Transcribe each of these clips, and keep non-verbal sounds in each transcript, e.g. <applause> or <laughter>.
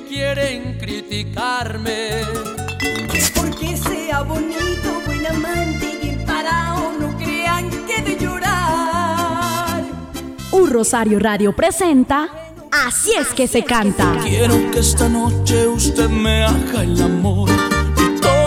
que quieren criticarme. Porque sea bonito, buen amante y parado, no crean que de llorar. Un Rosario Radio presenta Así es que se canta. Quiero que esta noche usted me haga el amor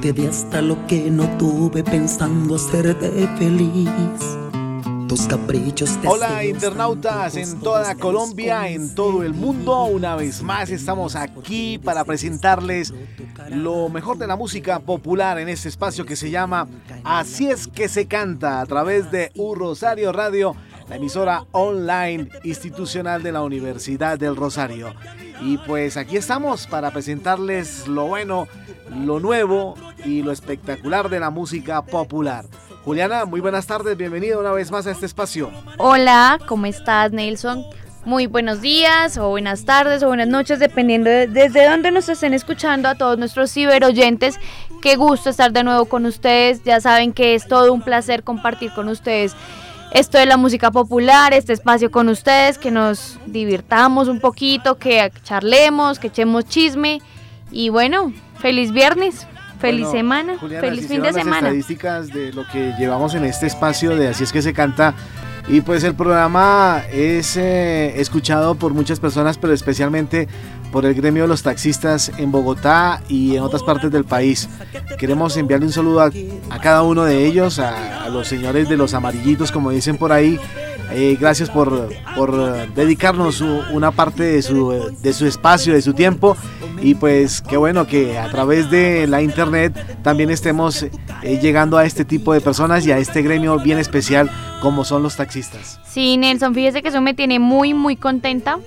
te di hasta lo que no tuve pensando hacerte feliz. Tus caprichos te Hola internautas en toda Colombia, en todo el mundo. Una vez más estamos aquí para presentarles lo mejor de la música popular en este espacio que se llama Así es que se canta a través de U Rosario Radio, la emisora online institucional de la Universidad del Rosario. Y pues aquí estamos para presentarles lo bueno, lo nuevo y lo espectacular de la música popular. Juliana, muy buenas tardes, bienvenida una vez más a este espacio. Hola, ¿cómo estás, Nelson? Muy buenos días, o buenas tardes, o buenas noches, dependiendo de desde dónde nos estén escuchando a todos nuestros ciberoyentes. Qué gusto estar de nuevo con ustedes. Ya saben que es todo un placer compartir con ustedes esto de la música popular, este espacio con ustedes, que nos divirtamos un poquito, que charlemos, que echemos chisme. Y bueno, feliz viernes. Feliz Bueno, semana, Juliana, feliz fin de las semana. estadísticas de lo que llevamos en este espacio de Así es que se canta. Y pues el programa es eh, escuchado por muchas personas, pero especialmente por el gremio de los taxistas en Bogotá y en otras partes del país. Queremos enviarle un saludo a, a cada uno de ellos, a, a los señores de los amarillitos, como dicen por ahí. Eh, gracias por, por eh, dedicarnos una parte de su, de su espacio, de su tiempo. Y pues qué bueno que a través de la internet también estemos eh, llegando a este tipo de personas y a este gremio bien especial como son los taxistas. Sí, Nelson, fíjese que eso me tiene muy, muy contenta.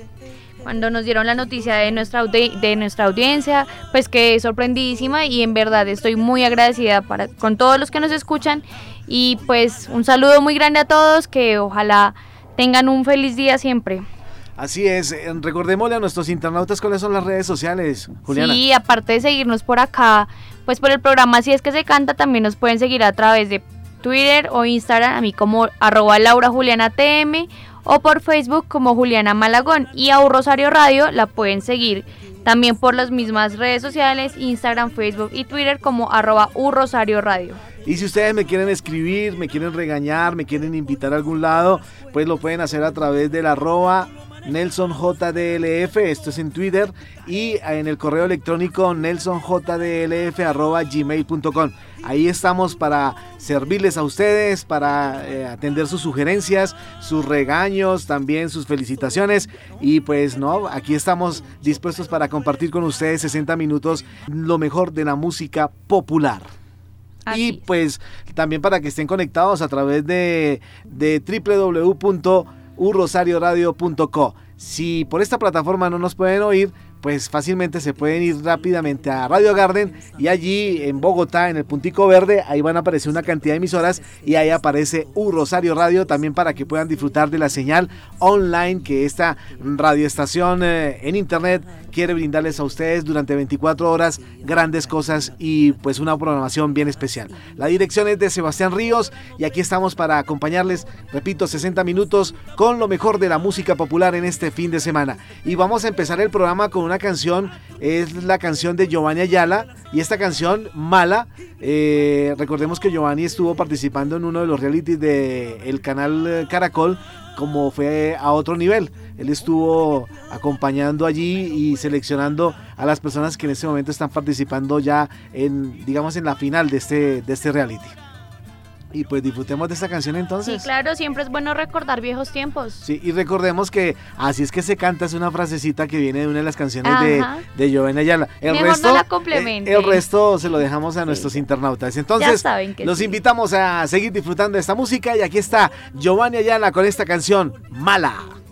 Cuando nos dieron la noticia de nuestra, de nuestra audiencia, pues quedé sorprendidísima y en verdad estoy muy agradecida para, con todos los que nos escuchan. Y pues un saludo muy grande a todos, que ojalá tengan un feliz día siempre. Así es, eh, recordémosle a nuestros internautas cuáles son las redes sociales, Juliana. Sí, aparte de seguirnos por acá, pues por el programa Si es que se canta, también nos pueden seguir a través de Twitter o Instagram, a mí como arroba Laura Juliana TM o por Facebook como Juliana Malagón y a Rosario Radio la pueden seguir también por las mismas redes sociales, Instagram, Facebook y Twitter como arroba Rosario Radio. Y si ustedes me quieren escribir, me quieren regañar, me quieren invitar a algún lado, pues lo pueden hacer a través del arroba NelsonJDLF, esto es en Twitter, y en el correo electrónico nelsonjdlf arroba gmail.com. Ahí estamos para servirles a ustedes, para eh, atender sus sugerencias, sus regaños, también sus felicitaciones. Y pues no, aquí estamos dispuestos para compartir con ustedes 60 minutos lo mejor de la música popular. Y pues también para que estén conectados a través de, de www.urrosarioradio.co. Si por esta plataforma no nos pueden oír, pues fácilmente se pueden ir rápidamente a Radio Garden y allí en Bogotá, en el puntico verde, ahí van a aparecer una cantidad de emisoras y ahí aparece U Rosario Radio también para que puedan disfrutar de la señal online que esta radioestación eh, en internet quiere brindarles a ustedes durante 24 horas grandes cosas y pues una programación bien especial. La dirección es de Sebastián Ríos y aquí estamos para acompañarles, repito, 60 minutos con lo mejor de la música popular en este fin de semana. Y vamos a empezar el programa con una canción es la canción de Giovanni Ayala y esta canción, Mala, eh, recordemos que Giovanni estuvo participando en uno de los realities del canal eh, Caracol como fue a otro nivel. Él estuvo acompañando allí y seleccionando a las personas que en este momento están participando ya en, digamos, en la final de este, de este reality. Y pues disfrutemos de esta canción entonces. Sí, claro, siempre es bueno recordar viejos tiempos. Sí, y recordemos que así es que se canta, es una frasecita que viene de una de las canciones de, Ajá. de Ayala. El Mejor resto, no la eh, complemente. el resto se lo dejamos a nuestros internautas. Entonces, saben que los sí. invitamos a seguir disfrutando de esta música y aquí está Giovanni Ayala con esta canción, Mala.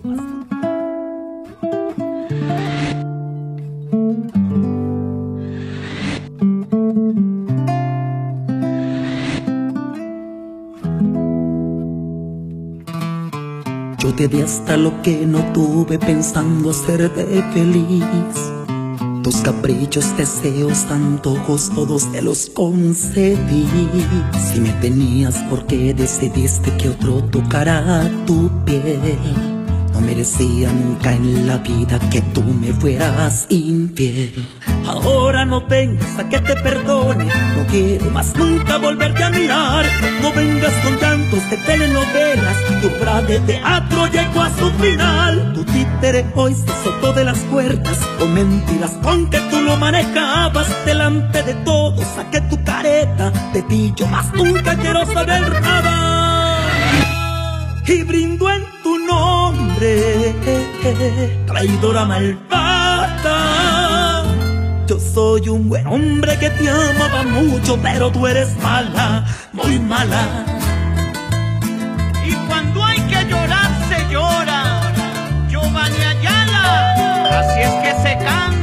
Te di hasta lo que no tuve pensando hacerte feliz. Tus caprichos, deseos, antojos, todos te los concedí. Si me tenías, porque decidiste que otro tocara tu piel? No merecía nunca en la vida que tú me fueras infiel. Ahora no vengas a que te perdone, no quiero más nunca volverte a mirar. No vengas con llantos de telenovelas, tu obra de teatro llegó a su final. Tu títere hoy se soltó de las cuerdas, con mentiras con que tú lo manejabas. Delante de todos saqué tu careta, de ti yo más nunca quiero saber nada y brindo en tu nombre, traidora malvada. Soy un buen hombre que te amaba mucho, pero tú eres mala, muy mala. Y cuando hay que llorar, se llora. Giovanni Ayala, así es que se canta.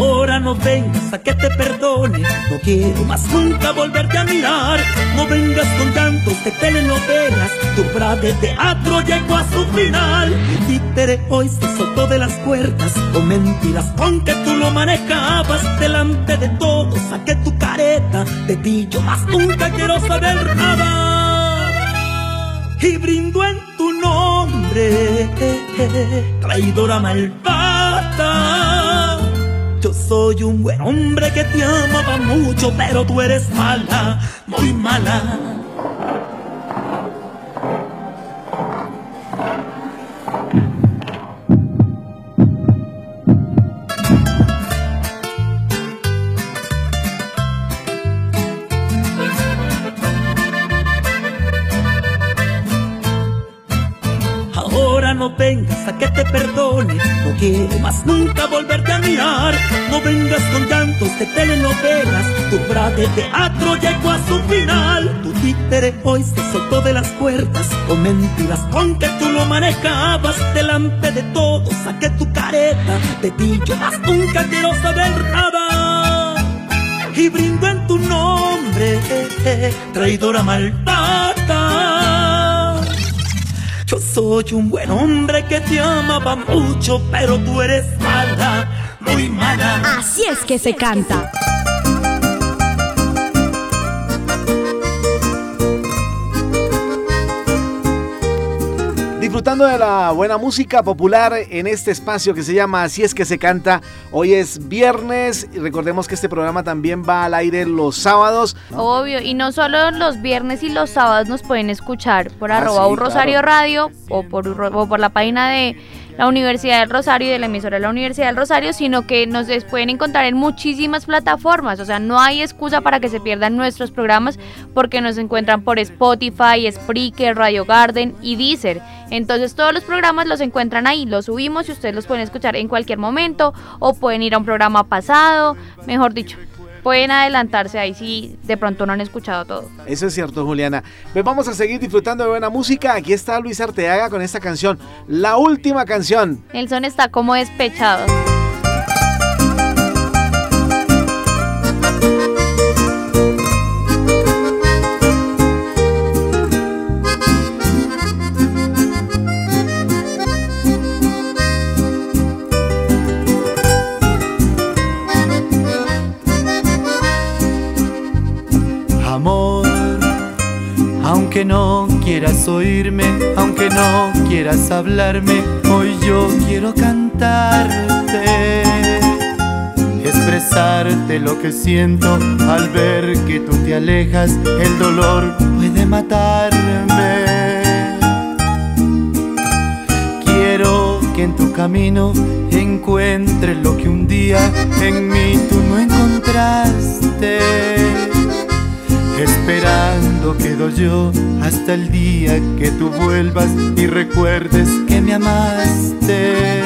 Ahora no vengas a que te perdone, no quiero más nunca volverte a mirar. No vengas con llantos de telenovelas, tu obra de teatro llegó a su final. Tu títere hoy se soltó de las cuerdas, con mentiras con que tú lo manejabas. Delante de todos saqué tu careta, de ti yo más nunca quiero saber nada. Y brindo en tu nombre, traidora malvada. Soy un buen hombre que te amaba mucho, pero tú eres mala, muy mala. De telenovelas, tu obra de teatro llegó a su final. Tu títere hoy se soltó de las cuerdas, con mentiras con que tú lo manejabas. Delante de todos saqué tu careta, de ti yo más nunca quiero saber nada. Y brindo en tu nombre, traidora malvada. Yo soy un buen hombre que te amaba mucho, pero tú eres Así es que se canta. Disfrutando de la buena música popular en este espacio que se llama Así es que se canta. Hoy es viernes y recordemos que este programa también va al aire los sábados. Obvio, y no solo los viernes y los sábados nos pueden escuchar por Ah, arroba sí, un Rosario claro. Radio o por, o por la página de la Universidad del Rosario y de la emisora de la Universidad del Rosario, sino que nos pueden encontrar en muchísimas plataformas. O sea, no hay excusa para que se pierdan nuestros programas porque nos encuentran por Spotify, Spreaker, Radio Garden y Deezer. Entonces todos los programas los encuentran ahí, los subimos y ustedes los pueden escuchar en cualquier momento o pueden ir a un programa pasado, mejor dicho. Pueden adelantarse ahí si de pronto no han escuchado todo. Eso es cierto, Juliana. Pues vamos a seguir disfrutando de buena música. Aquí está Luis Arteaga con esta canción, la última canción. Nelson está como despechado. Aunque no quieras oírme, aunque no quieras hablarme, hoy yo quiero cantarte. Expresarte lo que siento al ver que tú te alejas, el dolor puede matarme. Quiero que en tu camino encuentres lo que un día en mí tú no encontraste. Esperando quedo yo hasta el día que tú vuelvas y recuerdes que me amaste.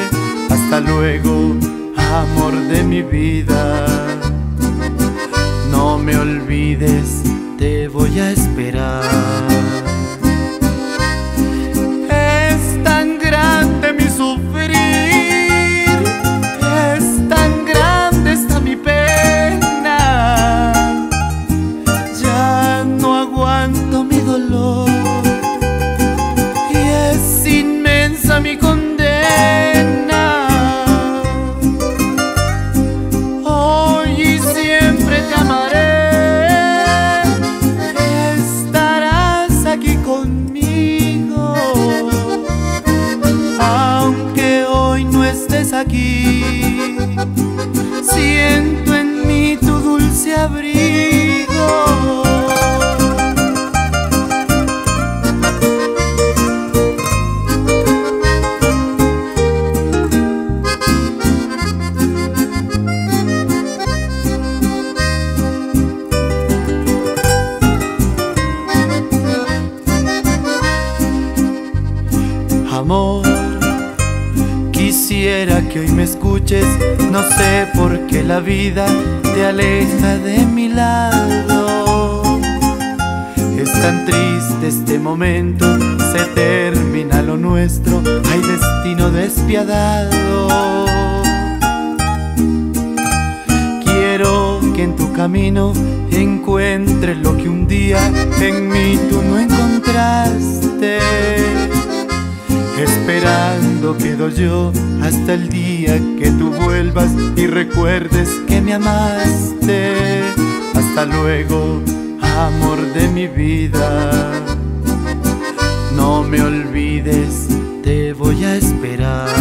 Hasta luego, amor de mi vida. No me olvides, te voy a esperar. Estés vida te aleja de mi lado. Es tan triste este momento, se termina lo nuestro, hay destino despiadado. Quiero que en tu camino encuentres lo que un día en mí tú no encontraste. Esperando quedo yo hasta el día que y recuerdes que me amaste. Hasta luego, amor de mi vida. No me olvides, te voy a esperar.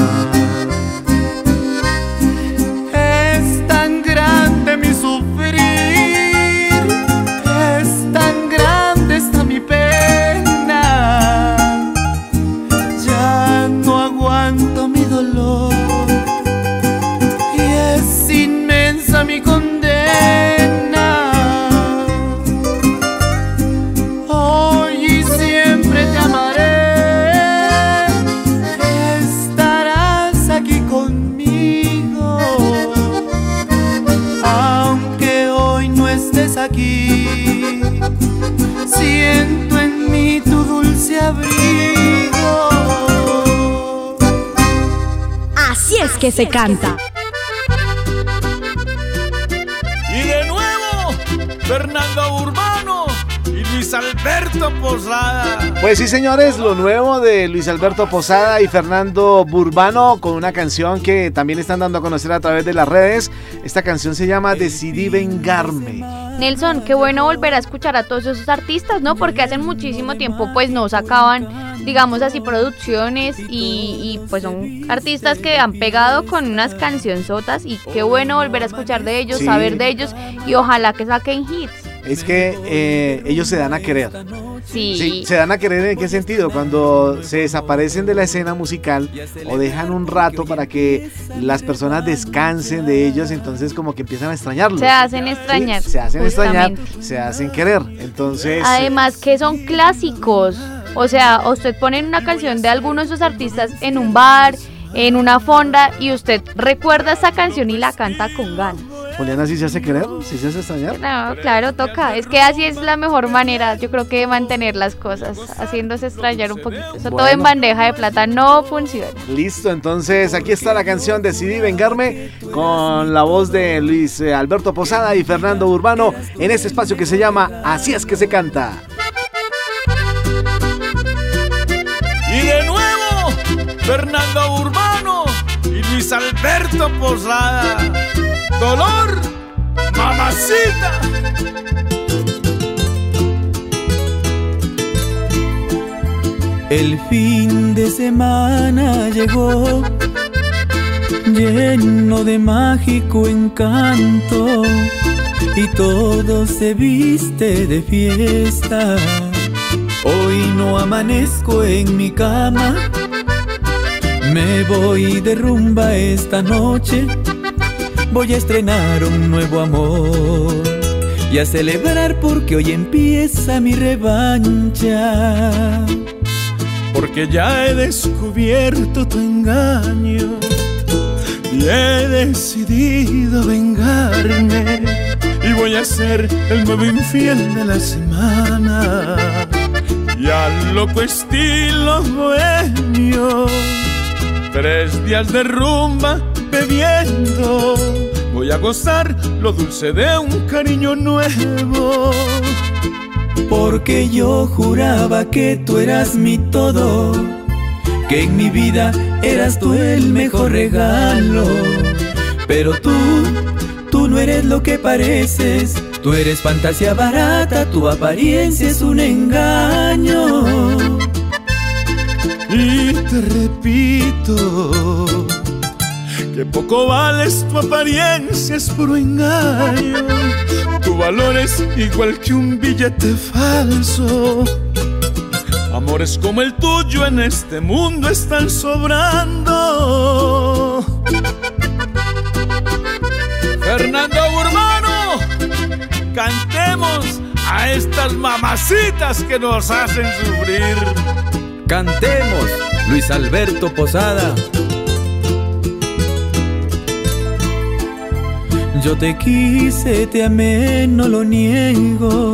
Que se canta. Y de nuevo, Fernando Urbano y Luis Alberto Posada. Pues sí, señores, lo nuevo de Luis Alberto Posada y Fernando Burbano con una canción que también están dando a conocer a través de las redes. Esta canción se llama Decidí vengarme. Nelson, qué bueno volver a escuchar a todos esos artistas, ¿no? Porque hace muchísimo tiempo pues no sacaban, digamos así, producciones y, y, pues son artistas que han pegado con unas cancionzotas y qué bueno volver a escuchar de ellos, Sí. saber de ellos y ojalá que saquen hits. Es que eh, ellos se dan a querer. Sí. Sí, se dan a querer en qué sentido? Cuando se desaparecen de la escena musical o dejan un rato para que las personas descansen de ellos, entonces como que empiezan a extrañarlos. Se hacen Sí, extrañar. se hacen extrañar, se hacen querer. Entonces, Además que son clásicos. O sea, usted pone una canción de alguno de esos artistas en un bar, en una fonda y usted recuerda esa canción y la canta con ganas. Juliana sí se hace querer, sí se hace extrañar. No, claro, toca. Es que así es la mejor manera, yo creo que de mantener las cosas, haciéndose extrañar un poquito. Eso todo en bandeja de plata no funciona. Listo, entonces aquí está la canción Decidí Vengarme con la voz de Luis eh, Alberto Posada y Fernando Urbano en este espacio que se llama Así es que se canta. Fernando Urbano y Luis Alberto Posada. Dolor, mamacita. El fin de semana llegó lleno de mágico encanto y todo se viste de fiesta. Hoy no amanezco en mi cama, me voy de rumba esta noche, voy a estrenar un nuevo amor y a celebrar porque hoy empieza mi revancha. Porque ya he descubierto tu engaño y he decidido vengarme. Y voy a ser el nuevo infiel de la semana y al loco estilo bohemio tres días de rumba bebiendo voy a gozar lo dulce de un cariño nuevo porque yo juraba que tú eras mi todo, que en mi vida eras tú el mejor regalo. Pero tú, tú no eres lo que pareces, tú eres fantasía barata, tu apariencia es un engaño. Y te repito, que poco vales tu apariencia es puro engaño. Tu valor es igual que un billete falso. Amores como el tuyo en este mundo están sobrando. Fernando Urbano, cantemos a estas mamacitas que nos hacen sufrir. Cantemos, Luis Alberto Posada. Yo te quise, te amé, no lo niego.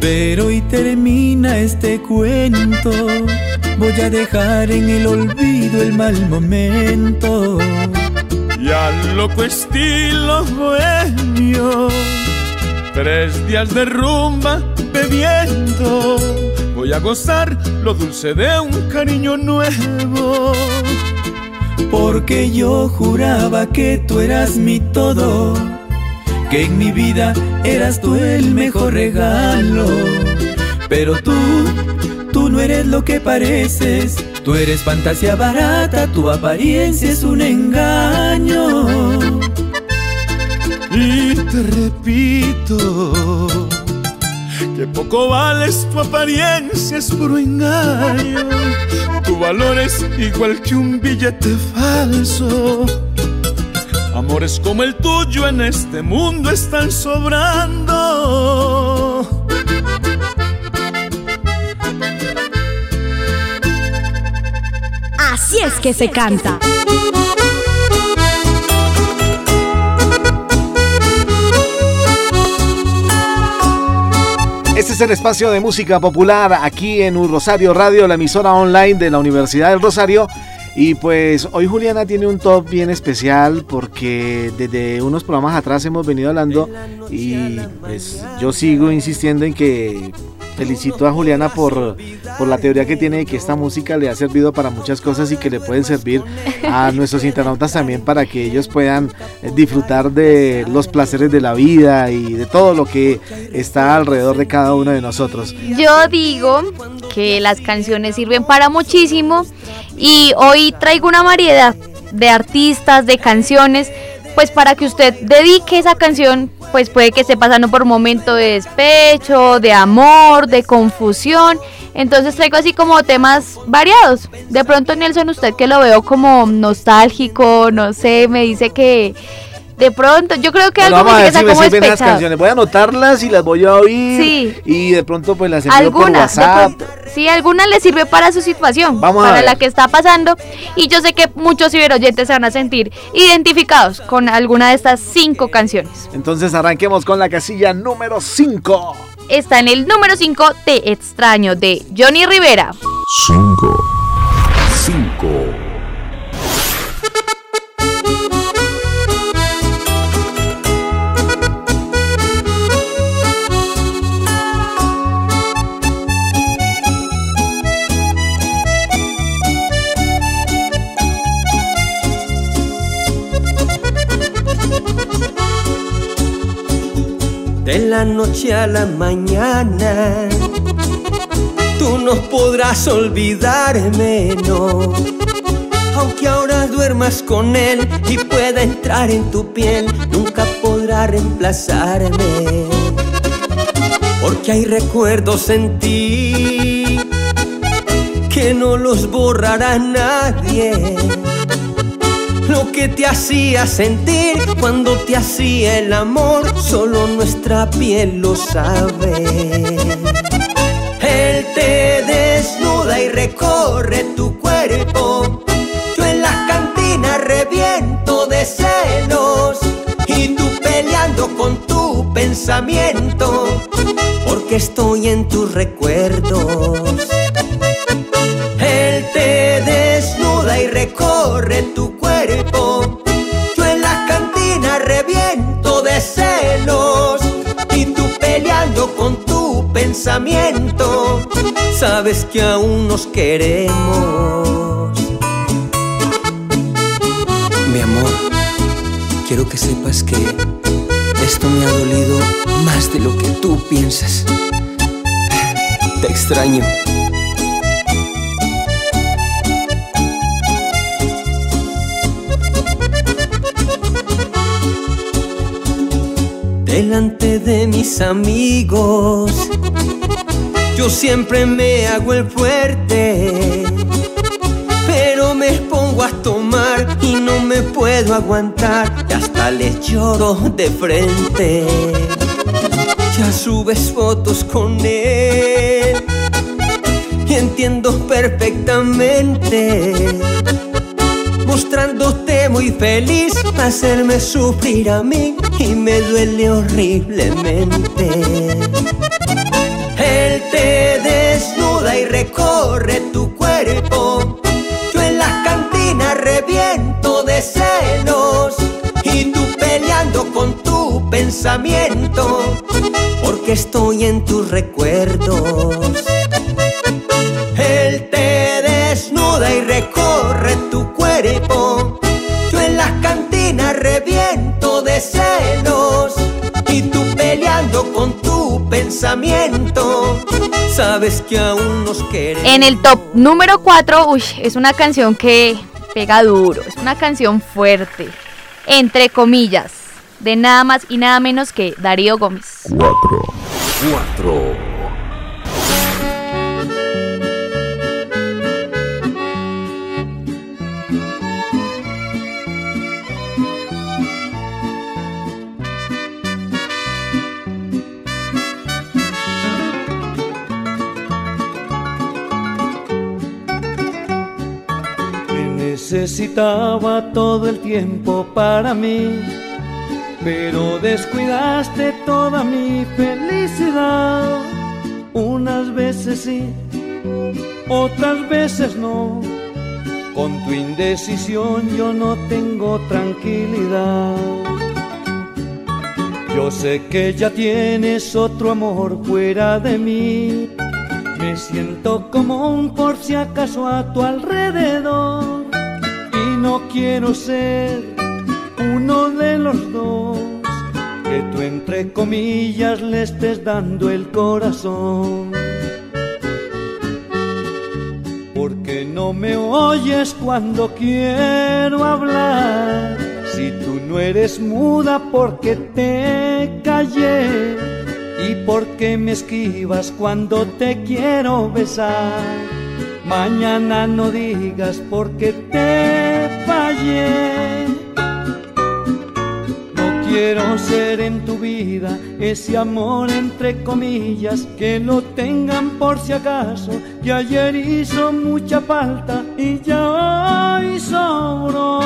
Pero hoy termina este cuento. Voy a dejar en el olvido el mal momento. Y al loco estilo bohemio, tres días de rumba bebiendo. Voy a gozar lo dulce de un cariño nuevo. Porque yo juraba que tú eras mi todo, que en mi vida eras tú el mejor regalo. Pero tú, tú no eres lo que pareces, tú eres fantasía barata, tu apariencia es un engaño. Y te repito, que poco vales tu apariencia es puro. Tu valor es igual que un billete falso. Amores como el tuyo en este mundo están sobrando. Así es que se canta. Este es el espacio de música popular aquí en Un Rosario Radio, la emisora online de la Universidad del Rosario. Y pues hoy Juliana tiene un top bien especial porque desde unos programas atrás hemos venido hablando y pues yo sigo insistiendo en que felicito a Juliana por, por la teoría que tiene de que esta música le ha servido para muchas cosas y que le pueden servir a <laughs> nuestros internautas también para que ellos puedan eh, disfrutar de los placeres de la vida y de todo lo que está alrededor de cada uno de nosotros. Yo digo que las canciones sirven para muchísimo y hoy traigo una variedad de artistas, de canciones, pues para que usted dedique esa canción, pues puede que esté pasando por un momento de despecho, de amor, de confusión. Entonces traigo así como temas variados. De pronto Nelson, usted que lo veo como nostálgico, no sé, me dice que de pronto, yo creo que Bueno, algo vamos a ver está si me como sirven las despechado. canciones. Voy a anotarlas y las voy a oír. Sí. Y de pronto pues las envío por Algunas, de WhatsApp. pronto, sí, alguna le sirve para su situación, Vamos a para ver. la que está pasando. Y yo sé que muchos ciberoyentes se van a sentir identificados con alguna de estas cinco canciones. Entonces arranquemos con la casilla número 5. Está en el número 5, Te extraño, de Johnny Rivera. 5 5 la noche a la mañana Tú no podrás olvidarme, no. Aunque ahora duermas con él y pueda entrar en tu piel, nunca podrá reemplazarme. Porque hay recuerdos en ti que no los borrará nadie. Lo que te hacía sentir cuando te hacía el amor, solo nuestra piel lo sabe. Él te desnuda y recorre tu cuerpo. Yo en las cantinas reviento de celos. Y tú peleando con tu pensamiento. Porque estoy en tus recuerdos. Él te desnuda y recorre tu cuerpo. Sabes que aún nos queremos. Mi amor, quiero que sepas que esto me ha dolido más de lo que tú piensas. Te extraño. Delante de mis amigos, yo siempre me hago el fuerte, pero me pongo a tomar y no me puedo aguantar y hasta le lloro de frente. Ya subes fotos con él y entiendo perfectamente mostrándote muy feliz, hacerme sufrir a mí y me duele horriblemente. Recorre tu cuerpo. Yo en las cantinas reviento de celos y tú peleando con tu pensamiento, porque estoy en tus recuerdos. Él te desnuda y recorre tu cuerpo. Yo en las cantinas reviento de celos y tú peleando con tu pensamiento. Sabes que aún nos queremos. En el top número 4, uy, es una canción que pega duro, es una canción fuerte, entre comillas, de nada más y nada menos que Darío Gómez. 4. 4. Necesitaba todo el tiempo para mí, pero descuidaste toda mi felicidad. Unas veces sí, otras veces no. Con tu indecisión yo no tengo tranquilidad. Yo sé que ya tienes otro amor fuera de mí. Me siento como un por si acaso a tu alrededor. No quiero ser uno de los dos. Que tú entre comillas le estés dando el corazón. Porque no me oyes cuando quiero hablar. Si tú no eres muda porque te callé. ¿Y por qué me esquivas cuando te quiero besar? Mañana no digas porque te No quiero ser en tu vida ese amor entre comillas que lo tengan por si acaso. Que ayer hizo mucha falta y ya hoy sobró.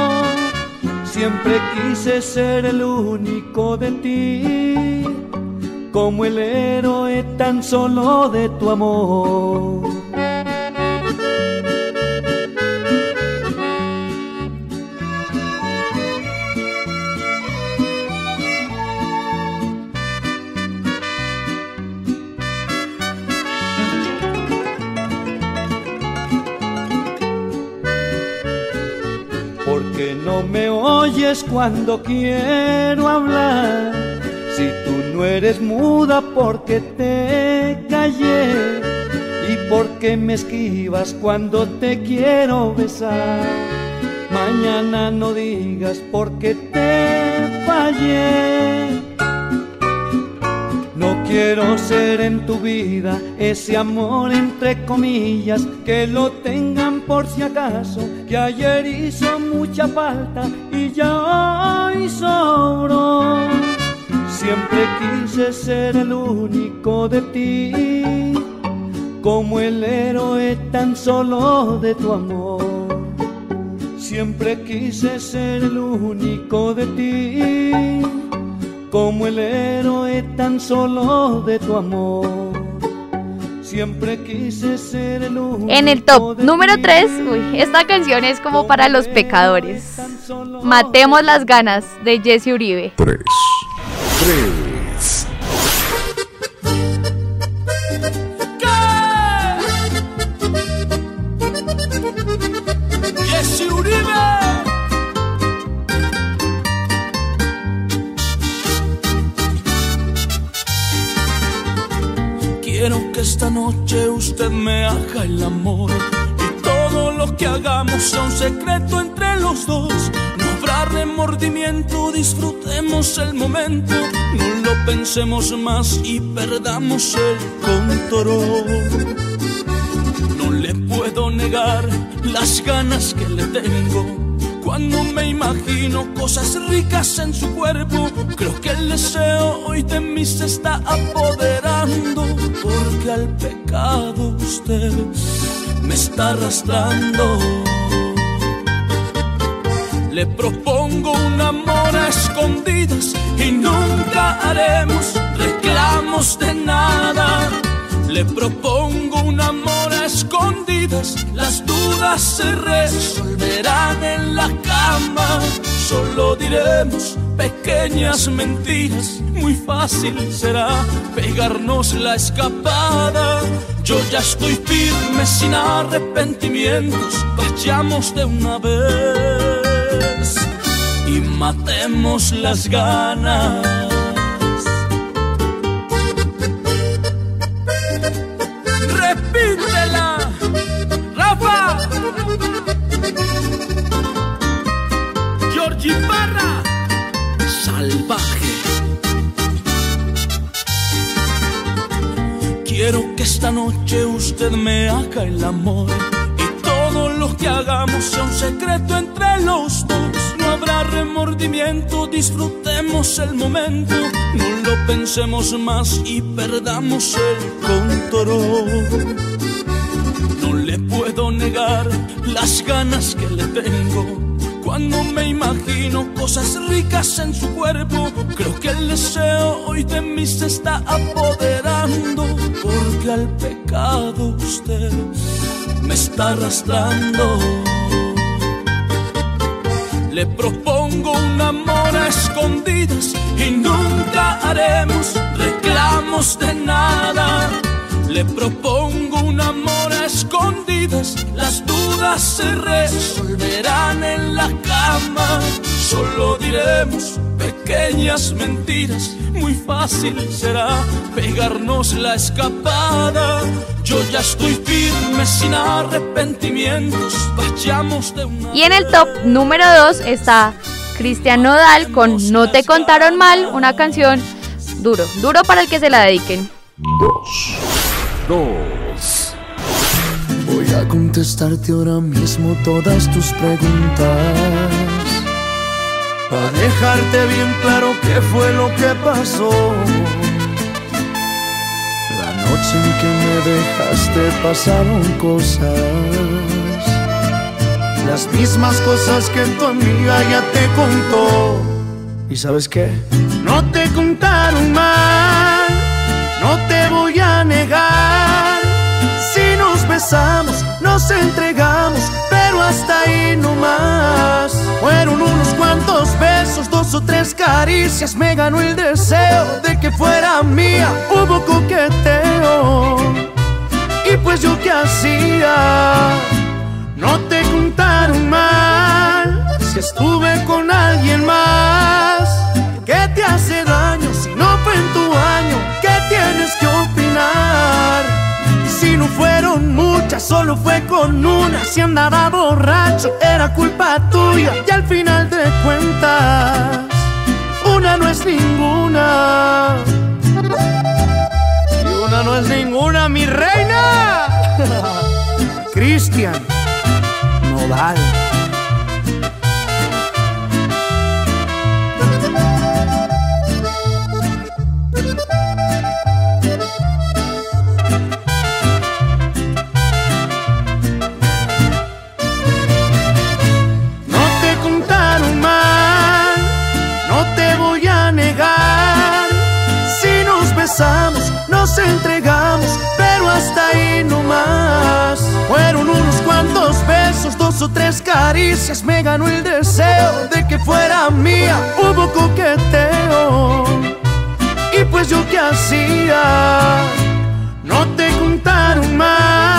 Siempre quise ser el único de ti como el héroe tan solo de tu amor. Oyes cuando quiero hablar. Si tú no eres muda porque te callé. ¿Y porque me esquivas cuando te quiero besar. Mañana no digas porque te fallé. No quiero ser en tu vida ese amor entre comillas que lo tengan por si acaso, que ayer hizo mucha falta y ya hoy sobró. Siempre quise ser el único de ti, como el héroe tan solo de tu amor. Siempre quise ser el único de ti, como el héroe tan solo de tu amor. Siempre quise ser el. En el top número 3, uy, esta canción es como para los pecadores. Matemos las ganas de Jesse Uribe. 3. 3. Quiero que esta noche usted me haga el amor y todo lo que hagamos sea un secreto entre los dos. No habrá remordimiento, disfrutemos el momento, no lo pensemos más y perdamos el control. No le puedo negar las ganas que le tengo. Cuando me imagino cosas ricas en su cuerpo, creo que el deseo hoy de mí se está apoderando. Porque al pecado usted me está arrastrando. Le propongo un amor a escondidas y nunca haremos reclamos de nada. Le propongo un amor a escondidas, las dudas se resolverán en la cama. Solo diremos pequeñas mentiras, muy fácil será pegarnos la escapada. Yo ya estoy firme sin arrepentimientos, vayamos de una vez y matemos las ganas. Repítela, Rafa. Barra, salvaje. Quiero que esta noche usted me haga el amor y todo lo que hagamos sea un secreto entre los dos. No habrá remordimiento, disfrutemos el momento, no lo pensemos más y perdamos el control. No le puedo negar las ganas que le tengo. Cuando me imagino cosas ricas en su cuerpo, creo que el deseo hoy de mí se está apoderando. Porque al pecado usted me está arrastrando. Le propongo un amor a escondidas y nunca haremos reclamos de nada. Le propongo un amor a escondidas, las dudas se resolverán en la cama. Solo diremos pequeñas mentiras, muy fácil será pegarnos la escapada. Yo ya estoy firme sin arrepentimientos, vayamos de una Y en el top número 2 está Cristian Nodal con No te contaron mal, una canción duro, duro para el que se la dediquen. 2. Voy a contestarte ahora mismo todas tus preguntas. Para dejarte bien claro qué fue lo que pasó. La noche en que me dejaste pasaron cosas. Las mismas cosas que tu amiga ya te contó. ¿Y sabes qué? No te contaron mal, no te voy a negar. Nos entregamos, pero hasta ahí no más. Fueron unos cuantos besos, dos o tres caricias, me ganó el deseo de que fuera mía. Hubo coqueteo, y pues yo qué hacía. No te contaron mal si estuve con alguien más. Si andaba borracho era culpa tuya y al final de cuentas una no es ninguna. Y una no es ninguna, mi reina. <laughs> Cristian Nodal. Dos o tres caricias, me ganó el deseo de que fuera mía. Hubo coqueteo, y pues yo qué hacía. No te contaron mal,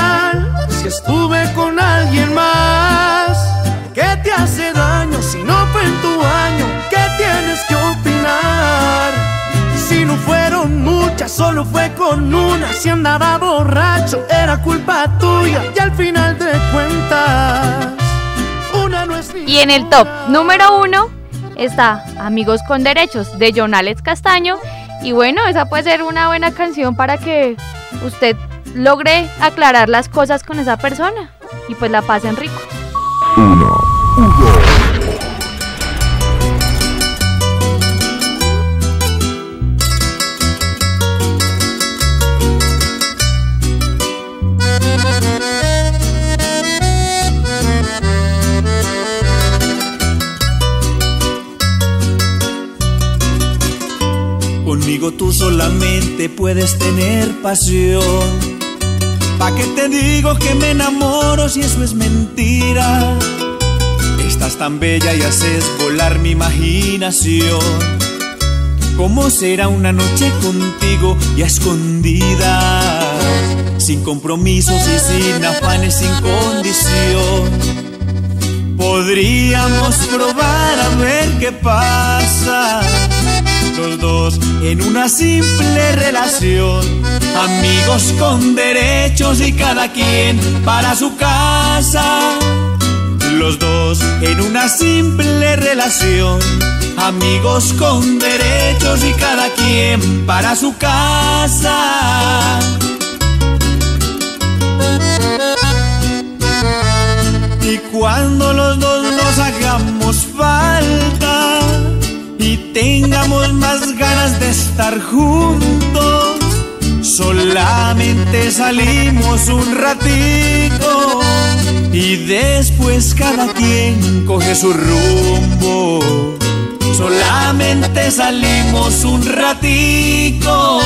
solo fue con una. Si andaba borracho, era culpa tuya. Y al final de cuentas, una no es Y en el top número uno está Amigos con Derechos de John Alex Castaño. Y bueno, esa puede ser una buena canción para que usted logre aclarar las cosas con esa persona y pues la pasen rico. Tú solamente puedes tener pasión. ¿Pa' qué te digo que me enamoro si eso es mentira? Estás tan bella y haces volar mi imaginación. ¿Cómo será una noche contigo y a escondidas? Sin compromisos y sin afanes, sin condición. Podríamos probar a ver qué pasa. Los dos en una simple relación. Amigos con derechos y cada quien para su casa. Los dos en una simple relación. Amigos con derechos y cada quien para su casa. Y cuando los dos nos hagamos falta tengamos más ganas de estar juntos, solamente salimos un ratito y después cada quien coge su rumbo. Solamente salimos un ratico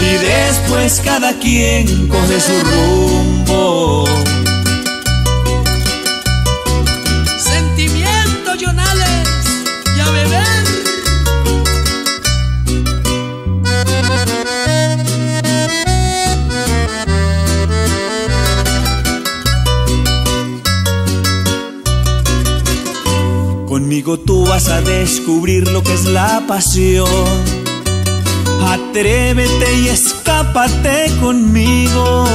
y después cada quien coge su rumbo. Tú vas a descubrir lo que es la pasión. Atrévete y escápate conmigo.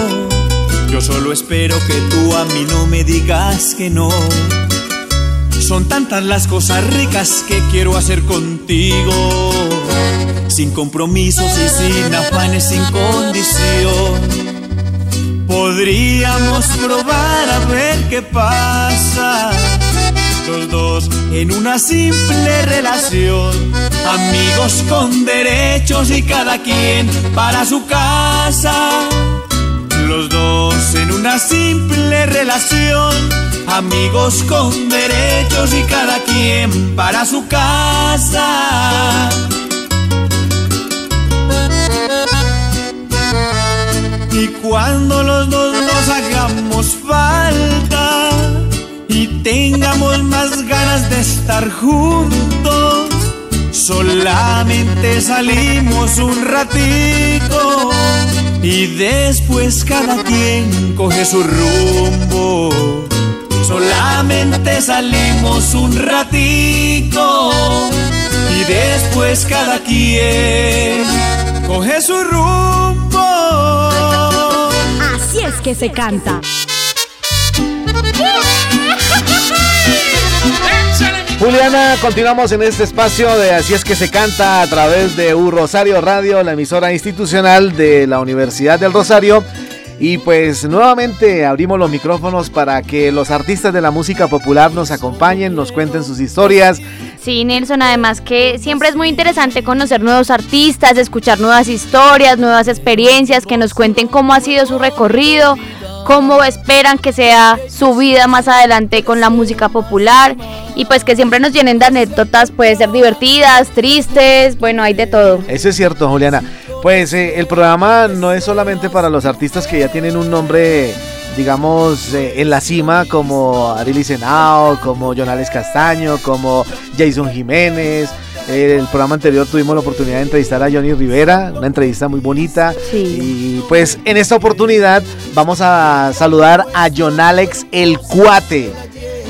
Yo solo espero que tú a mí no me digas que no. Son tantas las cosas ricas que quiero hacer contigo. Sin compromisos y sin afanes, sin condición. Podríamos probar a ver qué pasa. Los dos en una simple relación. Amigos con derechos y cada quien para su casa. Los dos en una simple relación. Amigos con derechos y cada quien para su casa. Y cuando los dos nos hagamos falta tengamos más ganas de estar juntos, solamente salimos un ratito y después cada quien coge su rumbo. Solamente salimos un ratico y después cada quien coge su rumbo. Así es que se canta. Juliana, continuamos en este espacio de Así es que se canta a través de U Rosario Radio, la emisora institucional de la Universidad del Rosario. Y pues nuevamente abrimos los micrófonos para que los artistas de la música popular nos acompañen, nos cuenten sus historias. Sí, Nelson, además que siempre es muy interesante conocer nuevos artistas, escuchar nuevas historias, nuevas experiencias, que nos cuenten cómo ha sido su recorrido, cómo esperan que sea su vida más adelante con la música popular y pues que siempre nos llenen de anécdotas, puede ser divertidas, tristes, bueno, hay de todo. Eso es cierto, Juliana. Pues eh, el programa no es solamente para los artistas que ya tienen un nombre, digamos, eh, en la cima, como Arely Senao, como Jonales Castaño, como Jason Jiménez. El programa anterior tuvimos la oportunidad de entrevistar a Johnny Rivera, una entrevista muy bonita. Y pues en esta oportunidad vamos a saludar a John Alex El Cuate,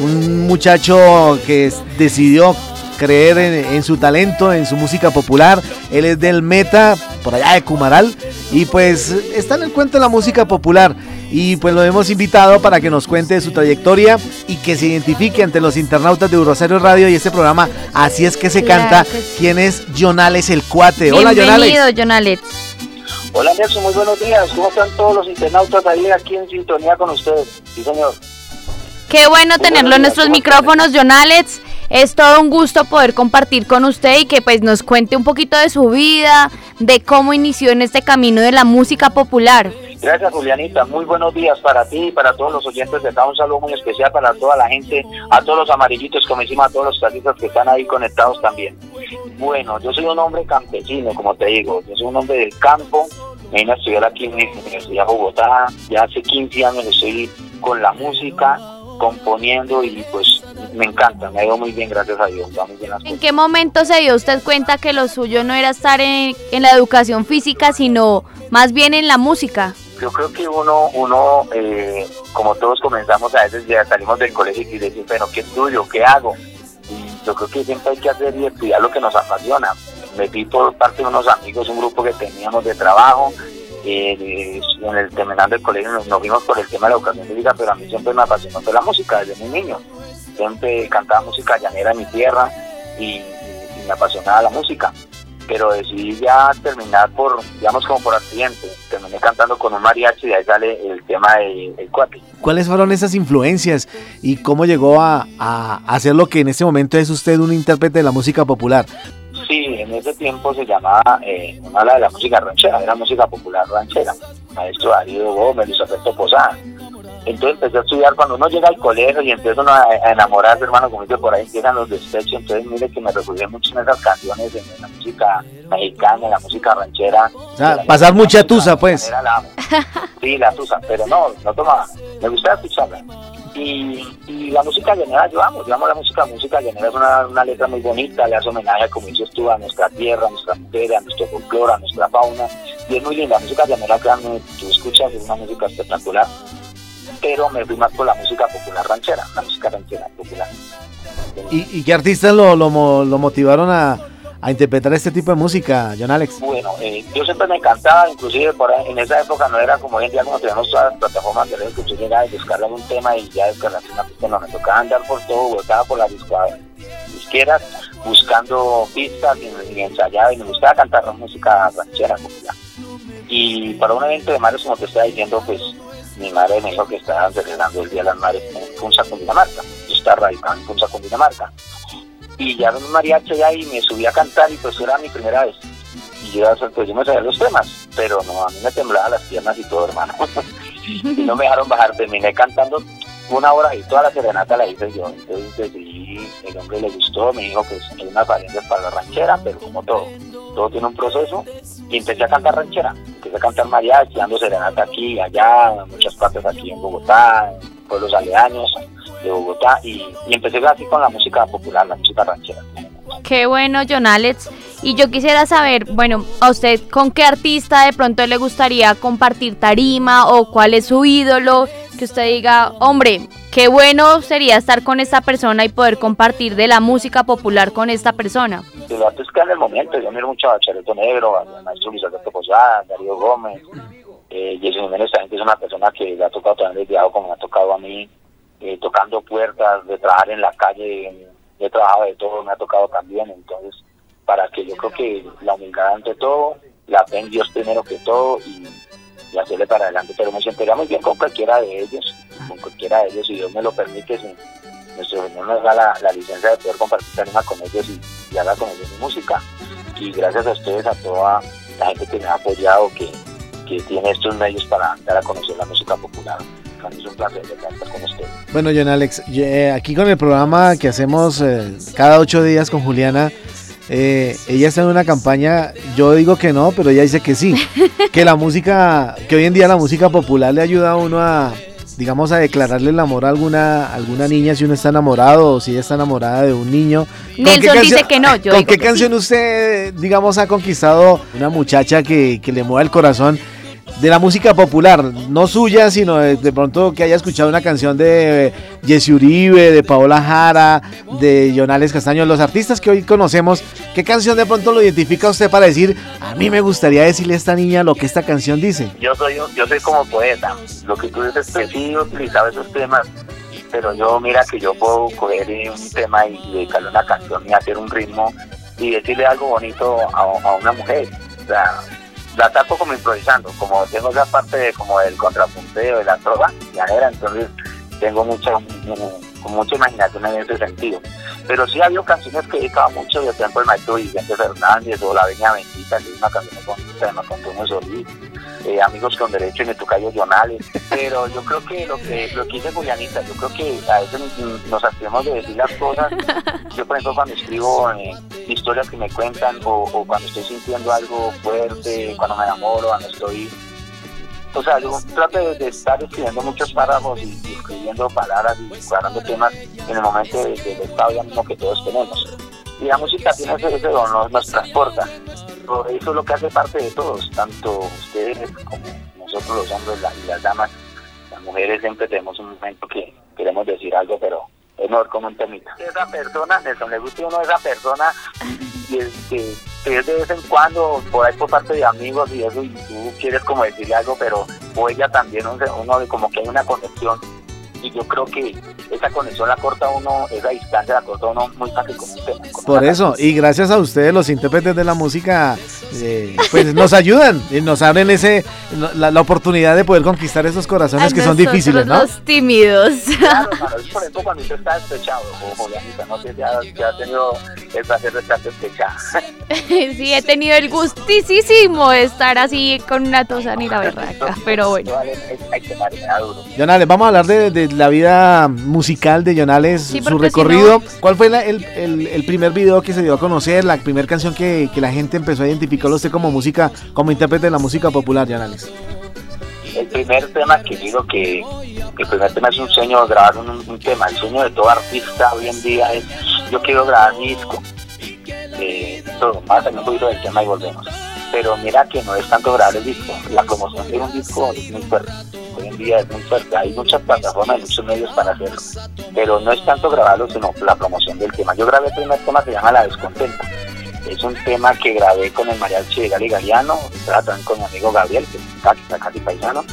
un muchacho que decidió creer en, su talento, en su música popular. Él es del Meta, por allá de Cumaral, y pues está en el cuento de la música popular. Y pues lo hemos invitado para que nos cuente su trayectoria y que se identifique ante los internautas de Rosario Radio y este programa. Así es que se canta. ¿Quién es Jonales el Cuate? Hola, Jonales. Bienvenido, Jonales. Hola Nelson, muy buenos días. ¿Cómo están todos los internautas ahí aquí en sintonía con ustedes? Sí, señor. Qué bueno tenerlo en nuestros micrófonos, Jonales. Es todo un gusto poder compartir con usted y que pues nos cuente un poquito de su vida, de cómo inició en este camino de la música popular. Gracias Julianita, muy buenos días para ti y para todos los oyentes de acá, un saludo muy especial para toda la gente, a todos los amarillitos, como decimos, a todos los taxistas que están ahí conectados también. Bueno, yo soy un hombre campesino, como te digo, yo soy un hombre del campo, me vine a estudiar aquí en la Universidad de Bogotá, ya hace 15 años estoy con la música, componiendo y pues me encanta, me ha ido muy bien, gracias a Dios, va muy bien las ¿En qué momento se dio usted cuenta que lo suyo no era estar en, en la educación física, sino más bien en la música? Yo creo que uno, uno eh, como todos comenzamos a veces ya salimos del colegio y decimos, bueno, ¿qué estudio? ¿Qué hago? Y yo creo que siempre hay que hacer y estudiar lo que nos apasiona. Me vi por parte de unos amigos, un grupo que teníamos de trabajo, eh, en el terminando del colegio nos, vimos por el tema de la educación física, pero a mí siempre me apasionó la música desde muy niño. Siempre cantaba música llanera en mi tierra y me apasionaba la música pero decidí ya terminar por, digamos como por accidente. Terminé cantando con un mariachi y ahí sale el tema del de, cuate. ¿Cuáles fueron esas influencias y cómo llegó a, a, hacer lo que en este momento es usted un intérprete de la música popular? Sí, en ese tiempo se llamaba, eh, habla de la música ranchera, era música popular ranchera. Maestro Darío Gómez, Luis Alberto Posada. Entonces empecé a estudiar cuando uno llega al colegio y empieza uno a, a enamorarse, hermano, como dice por ahí, empiezan los despechos. Entonces, mire que me refugié mucho en esas canciones, en, en la música mexicana, en la música ranchera. O sea, pasar mucha tusa, pues. La <laughs> sí, la tusa, pero no, no tomaba. Me gustaba escucharla. Y, y, la música llanera llevamos, llevamos la música, música llanera es una, una letra muy bonita, le hace homenaje, como dices tú, a nuestra tierra, a nuestra mujer, a nuestro folclore, a nuestra fauna, y es muy linda, la música llanera, que tú escuchas, es una música espectacular, pero me fui más por la música popular ranchera, la música ranchera popular. ¿Y, y qué artistas lo, lo, lo motivaron a, a interpretar este tipo de música, John Alex? Bueno, eh, yo siempre me encantaba, inclusive por en esa época no era como hoy en día cuando tenemos todas las plataformas de redes que usted llega y descargar un tema y ya descargar una pista, no, me tocaba andar por todo, estaba por las izquierdas buscando pistas y, y ensayaba y me gustaba cantar la música ranchera popular. Y para un evento de madres, como te estaba diciendo, pues mi madre me dijo que estaban celebrando el Día de las Madres en Funza, Cundinamarca. Yo estaba radicado en Funza, Cundinamarca y ya un mariachi allá y me subí a cantar y pues era mi primera vez. Y yo, pues, yo me sabía los temas, pero no, a mí me temblaban las piernas y todo, hermano. <laughs> y no me dejaron bajar, terminé cantando una hora y toda la serenata la hice yo. Entonces decidí, el hombre le gustó, me dijo que hay unas variantes para la ranchera, pero como todo, todo tiene un proceso. Y empecé a cantar ranchera, empecé a cantar mariachi, dando serenata aquí allá, en muchas partes aquí en Bogotá, en pueblos aledaños de Bogotá y, y, empecé así con la música popular, la música ranchera. Qué bueno, John Alex. Y yo quisiera saber, bueno, a usted con qué artista de pronto le gustaría compartir tarima o cuál es su ídolo, que usted diga, hombre, qué bueno sería estar con esta persona y poder compartir de la música popular con esta persona. De los artistas que en el momento, yo miro mucho a Chareto Negro, al maestro Luis Alberto Posada, Darío Gómez, eh, Jason Jiménez también que es una persona que le ha tocado también desde como me ha tocado a mí, eh, tocando puertas, de trabajar en la calle, he trabajado de todo, me ha tocado también, entonces para que yo creo que la humildad ante todo, la fe en Dios primero que todo y, y hacerle para adelante, pero me sentiría muy bien con cualquiera de ellos, con cualquiera de ellos, si Dios me lo permite, si nuestro Señor nos da la, la licencia de poder compartir tarima con ellos y, y haga con ellos mi música. Y gracias a ustedes, a toda la gente que me ha apoyado, que, que tiene estos medios para dar a conocer la música popular. Es un placer estar con ustedes. Bueno, John Alex, eh, aquí con el programa que hacemos eh, cada ocho días con Juliana, eh, ella está en una campaña, yo digo que no, pero ella dice que sí, que la música, que hoy en día la música popular le ayuda a uno a, digamos, a declararle el amor a alguna, alguna niña si uno está enamorado o si ella está enamorada de un niño. ¿Con qué Nelson dice que no, yo ¿Con digo qué que canción usted, digamos, ha conquistado una muchacha que, que le mueva el corazón? De la música popular, no suya, sino de, pronto que haya escuchado una canción de eh, Jesse Uribe, de Paola Jara, de Jonales Castaño, los artistas que hoy conocemos. ¿Qué canción de pronto lo identifica usted para decir, a mí me gustaría decirle a esta niña lo que esta canción dice? Yo soy, yo soy como poeta, lo que tú dices que sí he utilizado esos temas, pero yo mira que yo puedo coger un tema y dedicarle una canción y hacer un ritmo y decirle algo bonito a, a una mujer. O sea, la tapo como improvisando, como tengo esa parte de, como del contrapunteo, de la trova llanera, entonces tengo mucha, con mucha imaginación en ese sentido. Pero sí ha habido canciones que he dedicado mucho, de ejemplo el maestro Vicente Fernández o La Veña Bendita, que es una canción con con Antonio Solís, eh, Amigos con Derecho y mi tocayo Jonales. Pero yo creo que lo que lo que dice Julianita, yo creo que a veces nos- abstenemos de decir las cosas. Yo, por ejemplo, cuando escribo eh, historias que me cuentan o cuando estoy sintiendo algo fuerte, cuando me enamoro, cuando estoy o sea, yo trato de, de estar escribiendo muchos párrafos y, escribiendo palabras y guardando temas en el momento de- del estado de ánimo que todos tenemos. Y la música tiene ese, ese don, nos, nos transporta. Por eso es lo que hace parte de todos, tanto ustedes como nosotros los hombres y las damas. Las mujeres siempre tenemos un momento que queremos decir algo, pero es mejor como un temita. Esa persona, Nelson, le gusta a uno esa persona y es que es de vez en cuando, por ahí por parte de amigos y eso, y tú quieres como decirle algo, pero o ella también, uno, uno como que hay una conexión. Y yo creo que esa conexión la corta uno, esa distancia la corta uno muy fácil con un tema. con Por eso, y gracias a ustedes, los intérpretes de la música, eh, pues nos ayudan y nos abren ese la, la oportunidad de poder conquistar esos corazones A que son difíciles, ¿no? Los tímidos. Claro, claro, es por ejemplo cuando usted está despechado, o Julianita, no sé si ha, si ha tenido el placer de estar despechada. <laughs> sí, he tenido el gustísimo de estar así con una tosanita berraca, pero bueno. Duro. Jonales, vamos a hablar de, de la vida musical de Jonales, Sí, su si recorrido. ¿Cuál fue la- el, el- el primer video que se dio a conocer, la primera canción que, que la gente empezó a identificarlo usted como música, como intérprete de la música popular, Jonales? El primer tema que digo que el primer tema es un sueño de grabar un, un tema. El sueño de todo artista hoy en día es yo quiero grabar mi disco. Eh, todo, más un poquito del tema y volvemos. Pero mira que no es tanto grabar el disco, la promoción de un disco es muy fuerte. Hoy en día es muy fuerte, hay muchas plataformas, hay muchos medios para hacerlo. Pero no es tanto grabarlo, sino la promoción del tema. Yo grabé el primer tema que se llama La Descontenta. Es un tema que grabé con el mariachi de Gali Galeano, también con mi amigo Gabriel, que es casi paisano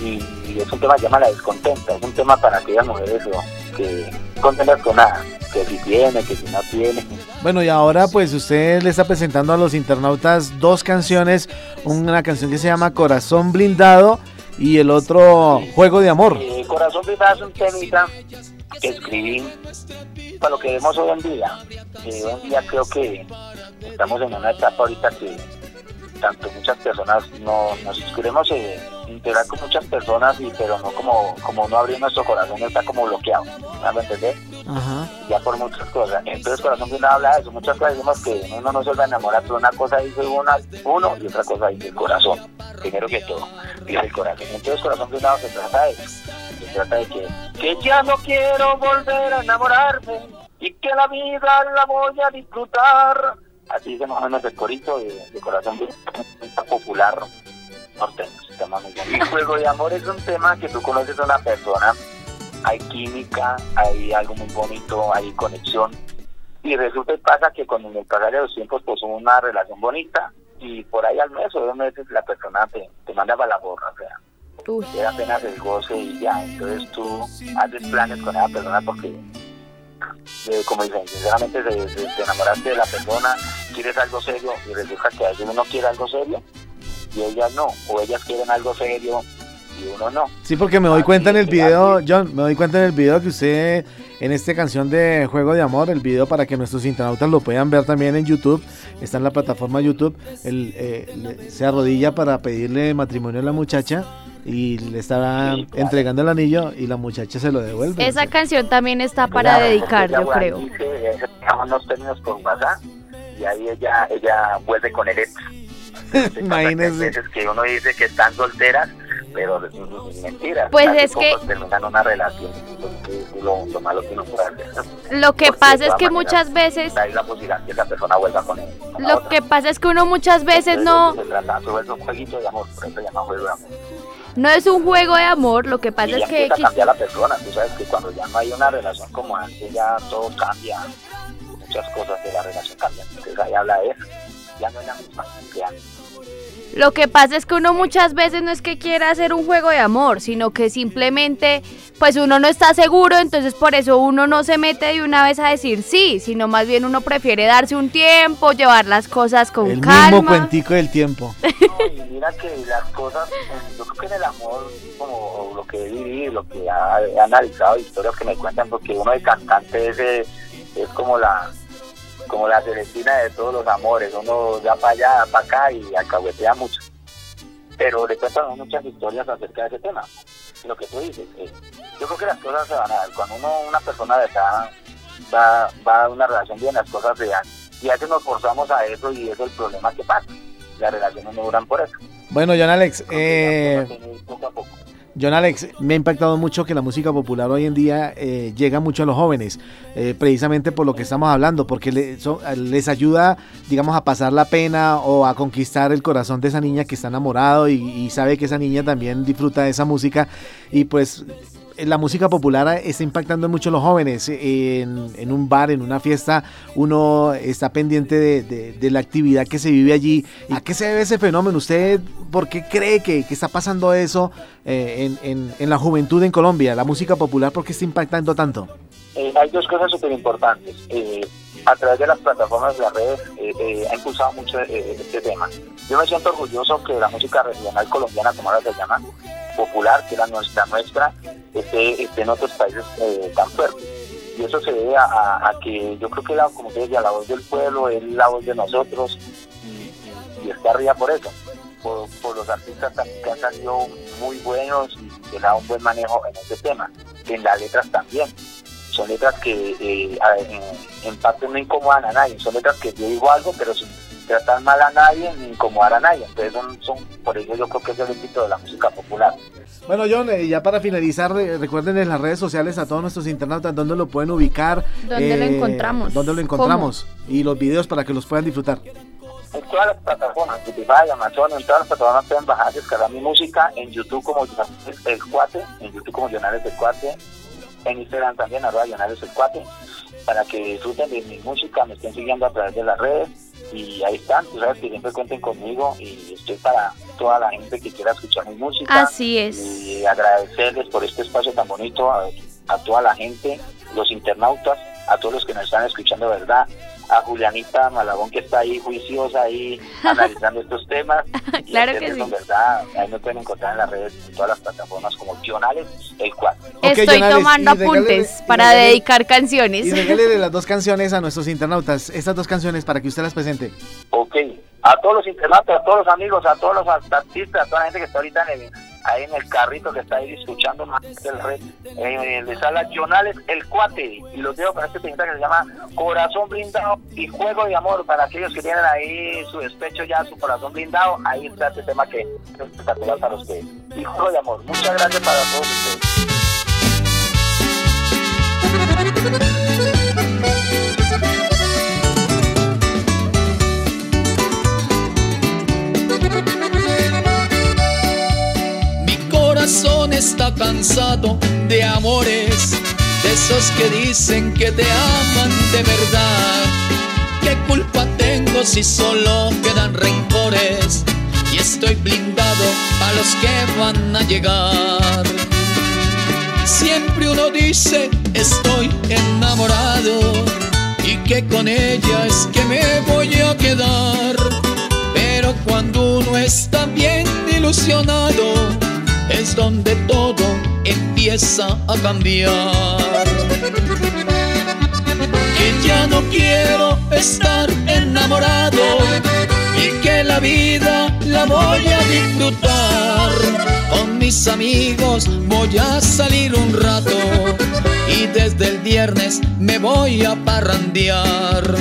y, y es un tema que llama La Descontenta, es un tema para aquellas mujeres que contentas con nada, que si tiene, que si no tiene. Bueno, y ahora pues usted le está presentando a los internautas dos canciones, una canción que se llama Corazón Blindado y el otro Juego de Amor. Eh, Corazón Blindado es un temita que escribí para lo que vemos hoy en día. Eh, hoy en día creo que estamos en una etapa ahorita que tanto muchas personas no nos queremos eh, integrar con muchas personas y pero no como como no abrir nuestro corazón está como bloqueado ¿me entender? Ajá. ya por muchas cosas. Entonces Corazón Blindado habla de eso, muchas cosas decimos que uno no se va a enamorar, pero una cosa dice una, uno y otra cosa dice el corazón, primero que todo, dice el corazón. Entonces Corazón Blindado se trata de eso, se trata de que, que ya no quiero volver a enamorarme y que la vida la voy a disfrutar. Así dice más o menos el corito de, de Corazón popular norteño, se llama muy bien. Y Juego de Amor es un tema que tú conoces a una persona hay química, hay algo muy bonito, hay conexión. Y resulta y pasa que con el pasar de los tiempos pues hubo una relación bonita y por ahí al mes o dos meses la persona te, te manda para la borra, o sea, apenas el goce y ya. Entonces tú haces planes con esa persona porque, eh, como dicen, sinceramente te, te- te enamoraste de la persona, quieres algo serio y resulta que alguien no quiere algo serio y ellas no, o ellas quieren algo serio y uno no. Sí, porque me doy cuenta en el video, John, me doy cuenta en el video que usted, en esta canción de Juego de Amor, el video para que nuestros internautas lo puedan ver también en YouTube, está en la plataforma YouTube, él, eh, se arrodilla para pedirle matrimonio a la muchacha y le estaba entregando el anillo y la muchacha se lo devuelve. Esa canción también está para dedicar, yo creo. Dice, eh, dejamos unos términos por WhatsApp y ahí ella, ella vuelve con el ex. <laughs> Imagínese. veces que uno dice que están solteras, pero es mentira. Pues es que- terminan una relación. Es lo, lo malo que uno puede hacer. Lo que Porque pasa es que muchas veces, Hay la posibilidad que esa persona vuelva con él. con la lo otra. que pasa es que uno muchas veces no, Se trata, un jueguito de amor, por eso llama juego de amor. No es un juego de amor, lo que pasa y es ya que empieza a cambiar la persona. Tú sabes que cuando ya no hay una relación como antes, ya todo cambia. Muchas cosas de la relación cambian. Entonces ahí habla de eso. Ya no es la misma antes. Lo que pasa es que uno muchas veces no es que quiera hacer un juego de amor, sino que simplemente pues uno no está seguro, entonces por eso uno no se mete de una vez a decir sí, sino más bien uno prefiere darse un tiempo, llevar las cosas con El calma. mismo cuentico del tiempo. <laughs> Y mira que las cosas, yo creo que en el amor, como lo que he vivido, lo que ha- he analizado, historias que me cuentan, porque uno de cantante es, es como la como la Celestina de todos los amores, uno da para allá, para acá y alcahuetea mucho. Pero le cuentan muchas historias acerca de ese tema. Lo que tú dices, eh, yo creo que las cosas se van a dar. Cuando uno, una persona de verdad va, va a una relación bien, las cosas se dan. Y a veces nos forzamos a eso y es el problema que pasa. Las relaciones no duran por eso. Bueno, John Alex, eh, Poco a poco. John Alex, me ha impactado mucho que la música popular hoy en día eh, llega mucho a los jóvenes, eh, precisamente por lo que estamos hablando, porque les ayuda, digamos, a pasar la pena o a conquistar el corazón de esa niña que está enamorado y, sabe que esa niña también disfruta de esa música. Y pues la música popular está impactando mucho a los jóvenes. En, en un bar, en una fiesta, uno está pendiente de, de- de la actividad que se vive allí. ¿A qué se debe ese fenómeno? ¿Usted por qué cree que, que está pasando eso eh, en, la juventud en Colombia? La música popular, ¿por qué está impactando tanto? Eh, hay dos cosas súper importantes. Eh, a través de las plataformas de las redes eh, eh, ha impulsado mucho eh, este tema. Yo me siento orgulloso que la música regional colombiana, como ahora se llama, popular, que era nuestra nuestra, esté, esté en otros países eh, tan fuerte. Y eso se debe a, que yo creo que la, como decía, la voz del pueblo es la voz de nosotros y, y- está arriba por eso. Por, los artistas también que han salido muy buenos y que da un buen manejo en este tema. En las letras también son letras que eh, en, en parte no incomodan a nadie, son letras que yo digo algo, pero sin tratar mal a nadie ni incomodar a nadie. Entonces, son, son, por eso yo creo que es el éxito de la música popular. Bueno, John, eh, ya para finalizar, eh, recuerden en las redes sociales a todos nuestros internautas dónde lo pueden ubicar. ¿Dónde lo encontramos? ¿Dónde lo encontramos? Y los videos para que los puedan disfrutar. En todas las plataformas, Spotify, Amazon, en todas las plataformas pueden bajar, descargar mi música, en YouTube como Jonales El Cuate, en YouTube como Jonales El Cuate, en Instagram también, arroba Jonales El Cuate, para que disfruten de mi música, me estén siguiendo a través de las redes, y ahí están, tú sabes que siempre cuenten conmigo, y estoy para toda la gente que quiera escuchar mi música. Así es. Y agradecerles por este espacio tan bonito a, a toda la gente, los internautas, a todos los que nos están escuchando, ¿verdad? A Julianita Malagón que está ahí juiciosa ahí <laughs> analizando estos temas. <laughs> Y Claro que sí. en verdad, ahí me pueden encontrar en las redes, en todas las plataformas como Jonales, el cual. Estoy Jonales, tomando regálele- apuntes para regálele- dedicar canciones. Y regálele <laughs> las dos canciones a nuestros internautas, estas dos canciones para que usted las presente. Ok, a todos los internautas, a todos los amigos, a todos los artistas, a toda la gente que está ahorita en el, ahí en el carrito que está ahí escuchando más del red, eh, les habla Jonales el Cuate y los dejo con este temita que se llama Corazón Blindado y Juego de Amor para aquellos que tienen ahí su despecho ya, su corazón blindado, ahí está este tema que es espectacular para ustedes. Y Juego de Amor, muchas gracias para todos ustedes. Corazón está cansado de amores, de esos que dicen que te aman de verdad. ¿Qué culpa tengo si solo quedan rencores? Y estoy blindado a los que van a llegar. Siempre uno dice estoy enamorado y que con ella es que me voy a quedar. Pero cuando uno está bien ilusionado es donde todo empieza a cambiar. Que ya no quiero estar enamorado y que la vida la voy a disfrutar. Con mis amigos voy a salir un rato y desde el viernes me voy a parrandear.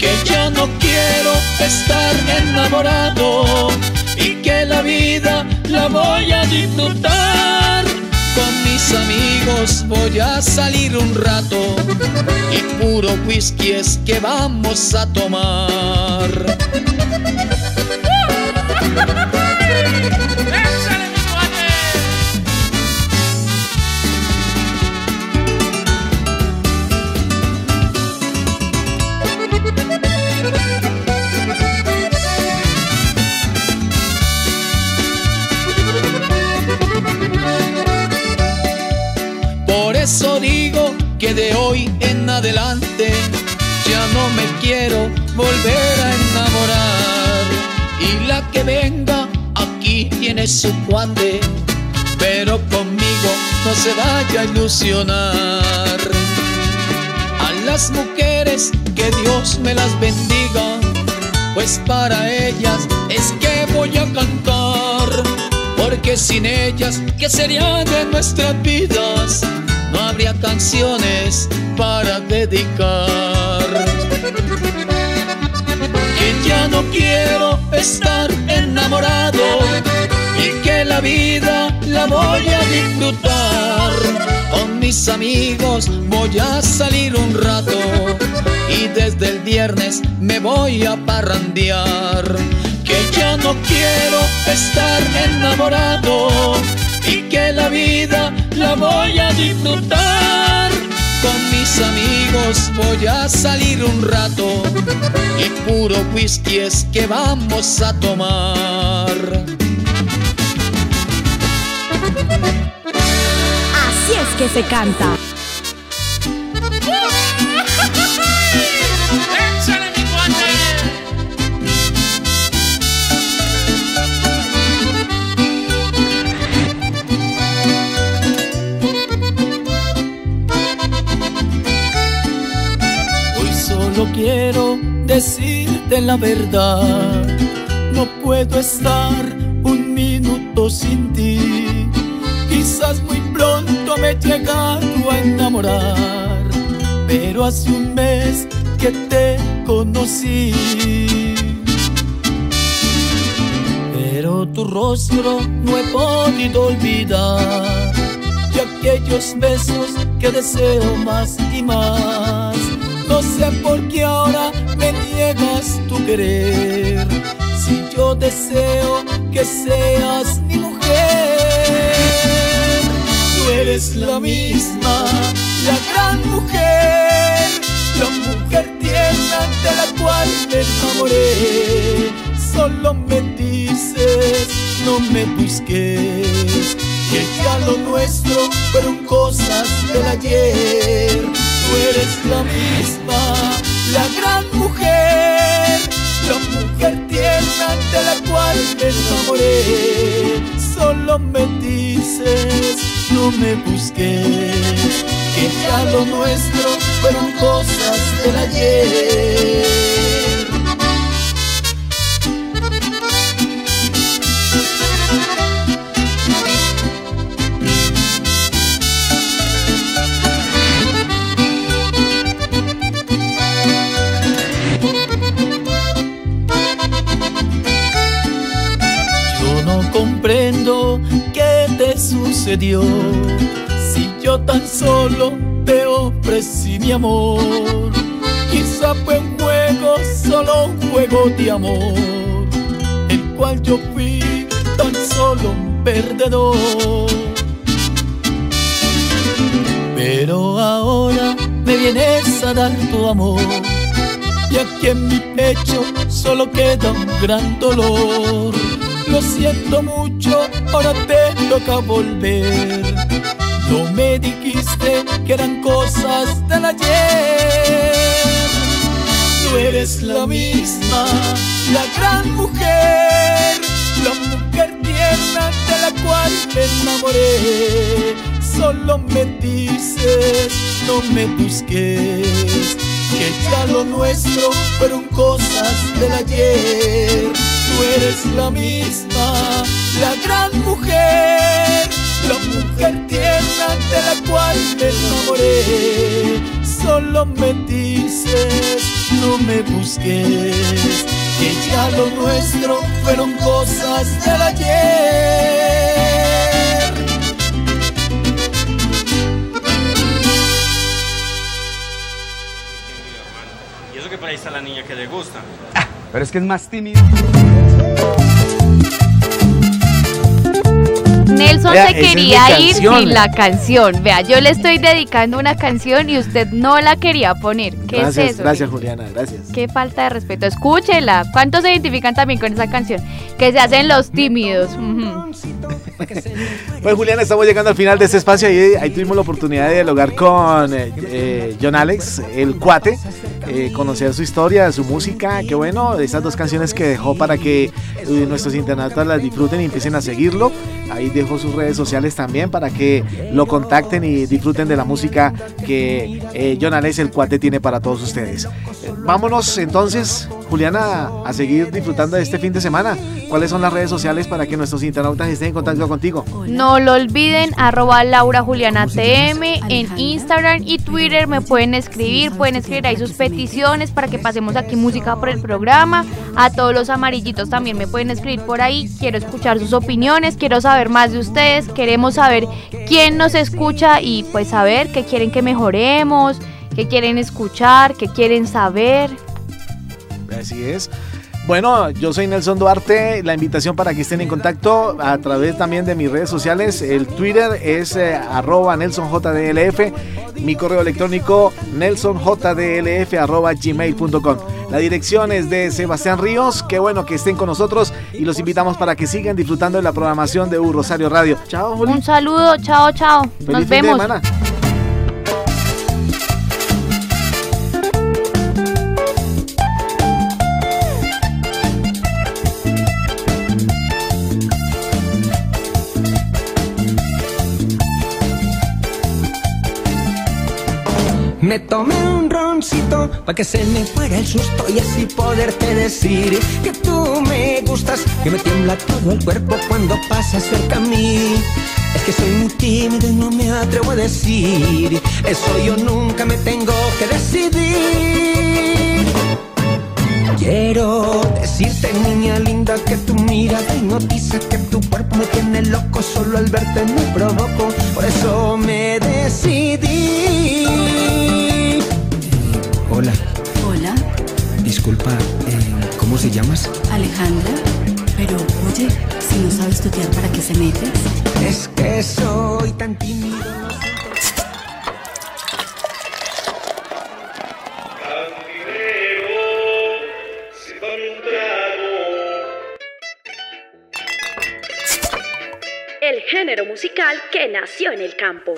Que ya no quiero estar enamorado y que la vida la voy a disfrutar. Con mis amigos voy a salir un rato y puro whisky es que vamos a tomar. De hoy en adelante ya no me quiero volver a enamorar. Y la que venga aquí tiene su cuate, pero conmigo no se vaya a ilusionar. A las mujeres que Dios me las bendiga, pues para ellas es que voy a cantar. Porque sin ellas, ¿qué sería de nuestras vidas? No habría canciones para dedicar. Que ya no quiero estar enamorado y que la vida la voy a disfrutar. Con mis amigos voy a salir un rato y desde el viernes me voy a parrandear. Que ya no quiero estar enamorado y que la vida la voy a disfrutar. Con mis amigos voy a salir un rato y puro whisky es que vamos a tomar. Así es que se canta. Decirte la verdad. No puedo estar un minuto sin ti. Quizás muy pronto me he llegado a enamorar. Pero hace un mes que te conocí. Pero tu rostro no he podido olvidar. Y aquellos besos que deseo más y más. No sé por qué ahora me niegas tu querer. Si yo deseo que seas mi mujer, tú eres la misma, la gran mujer, la mujer tierna de la cual me enamoré. Solo me dices, no me busques, que ya lo nuestro fueron cosas del ayer. Eres la misma, la gran mujer, la mujer tierna de la cual me enamoré. Solo me dices, no me busques, que ya lo nuestro fueron cosas del ayer. Si yo tan solo te ofrecí mi amor, quizá fue un juego, solo un juego de amor, el cual yo fui tan solo un perdedor. Pero ahora me vienes a dar tu amor, y aquí en mi pecho solo queda un gran dolor. Lo siento mucho, ahora te toca volver. No me dijiste que eran cosas del ayer. No eres la misma, la gran mujer, la mujer tierna de la cual me enamoré. Solo me dices, no me busques, que ya lo nuestro fueron cosas del ayer. Tú eres la misma, la gran mujer, la mujer tierna de la cual me enamoré. Solo me dices, no me busques, que ya lo nuestro fueron cosas del ayer. Y eso que por ahí está la niña que le gusta. Pero es que es más tímido. Nelson Vea, se quería ir canción. sin la canción. Vea, yo le estoy dedicando una canción y usted no la quería poner. ¿Qué gracias, es eso? gracias Juliana, gracias. Qué falta de respeto. Escúchela. ¿Cuántos se identifican también con esa canción? Que se hacen los tímidos. <laughs> Pues Juliana, estamos llegando al final de este espacio y ahí tuvimos la oportunidad de dialogar con eh, eh, John Alex, el cuate, eh, conocer su historia, su música, qué bueno, estas dos canciones que dejó para que eh, nuestros internautas las disfruten y empiecen a seguirlo. Ahí dejó sus redes sociales también para que lo contacten y disfruten de la música que eh, el cuate, tiene para todos ustedes. Eh, vámonos entonces, Juliana, a seguir disfrutando de este fin de semana. ¿Cuáles son las redes sociales para que nuestros internautas estén en contacto contigo? No lo olviden, arroba Laura Juliana TM en Instagram y Twitter me pueden escribir, pueden escribir ahí sus peticiones para que pasemos aquí música por el programa. A todos los amarillitos también me pueden escribir por ahí. Quiero escuchar sus opiniones, quiero saber más de ustedes, queremos saber quién nos escucha y pues saber qué quieren que mejoremos, qué quieren escuchar, qué quieren saber. Así es. Bueno, yo soy Nelson Duarte. La invitación para que estén en contacto a través también de mis redes sociales. El Twitter es eh, arroba NelsonJDLF. Mi correo electrónico nelsonjdlf arroba gmail.com. La dirección es de Sebastián Ríos. Qué bueno que estén con nosotros y los invitamos para que sigan disfrutando de la programación de U Rosario Radio. Chao, Juli. Un saludo, chao, chao. Feliz Nos vemos. semana. Me tomé un roncito para que se me fuera el susto y así poderte decir que tú me gustas, que me tiembla todo el cuerpo cuando pasas cerca a mí. Es que soy muy tímido y no me atrevo a decir, eso yo nunca me tengo que decidir. Quiero decirte, niña linda, que tu mirada hipnotiza, que tu cuerpo me tiene loco, solo al verte me provoco, por eso me decidí. Eh, ¿cómo se llamas? Alejandra. Pero, oye, si no sabes tutear, ¿para qué se metes? Es que soy tan tímido. no sé. El género musical que nació en el campo.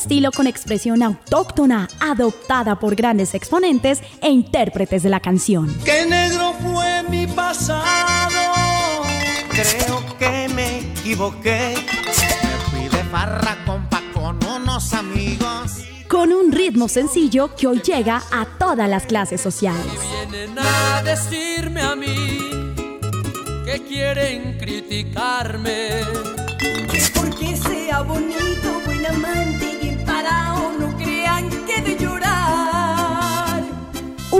Estilo con expresión autóctona, adoptada por grandes exponentes e intérpretes de la canción. Que negro fue mi pasado. Creo que me equivoqué. Me fui de farra compa con unos amigos. Con un ritmo sencillo que hoy llega a todas las clases sociales. Vienen a decirme a mí que quieren criticarme. Porque sea bonito, buen amante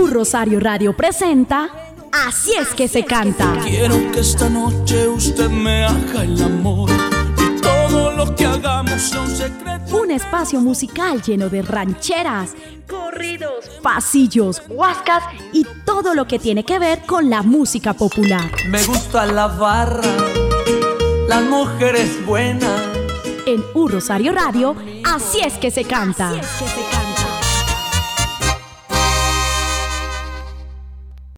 Un Rosario Radio presenta Así es que se canta. Quiero que esta noche usted me haga el amor y todo lo que hagamos sea un secreto. Un espacio musical lleno de rancheras, Corridos, pasillos, huascas y todo lo que tiene que ver con la música popular. Me gusta la barra, las mujeres buenas. En U Rosario Radio, Así es que se canta. Que se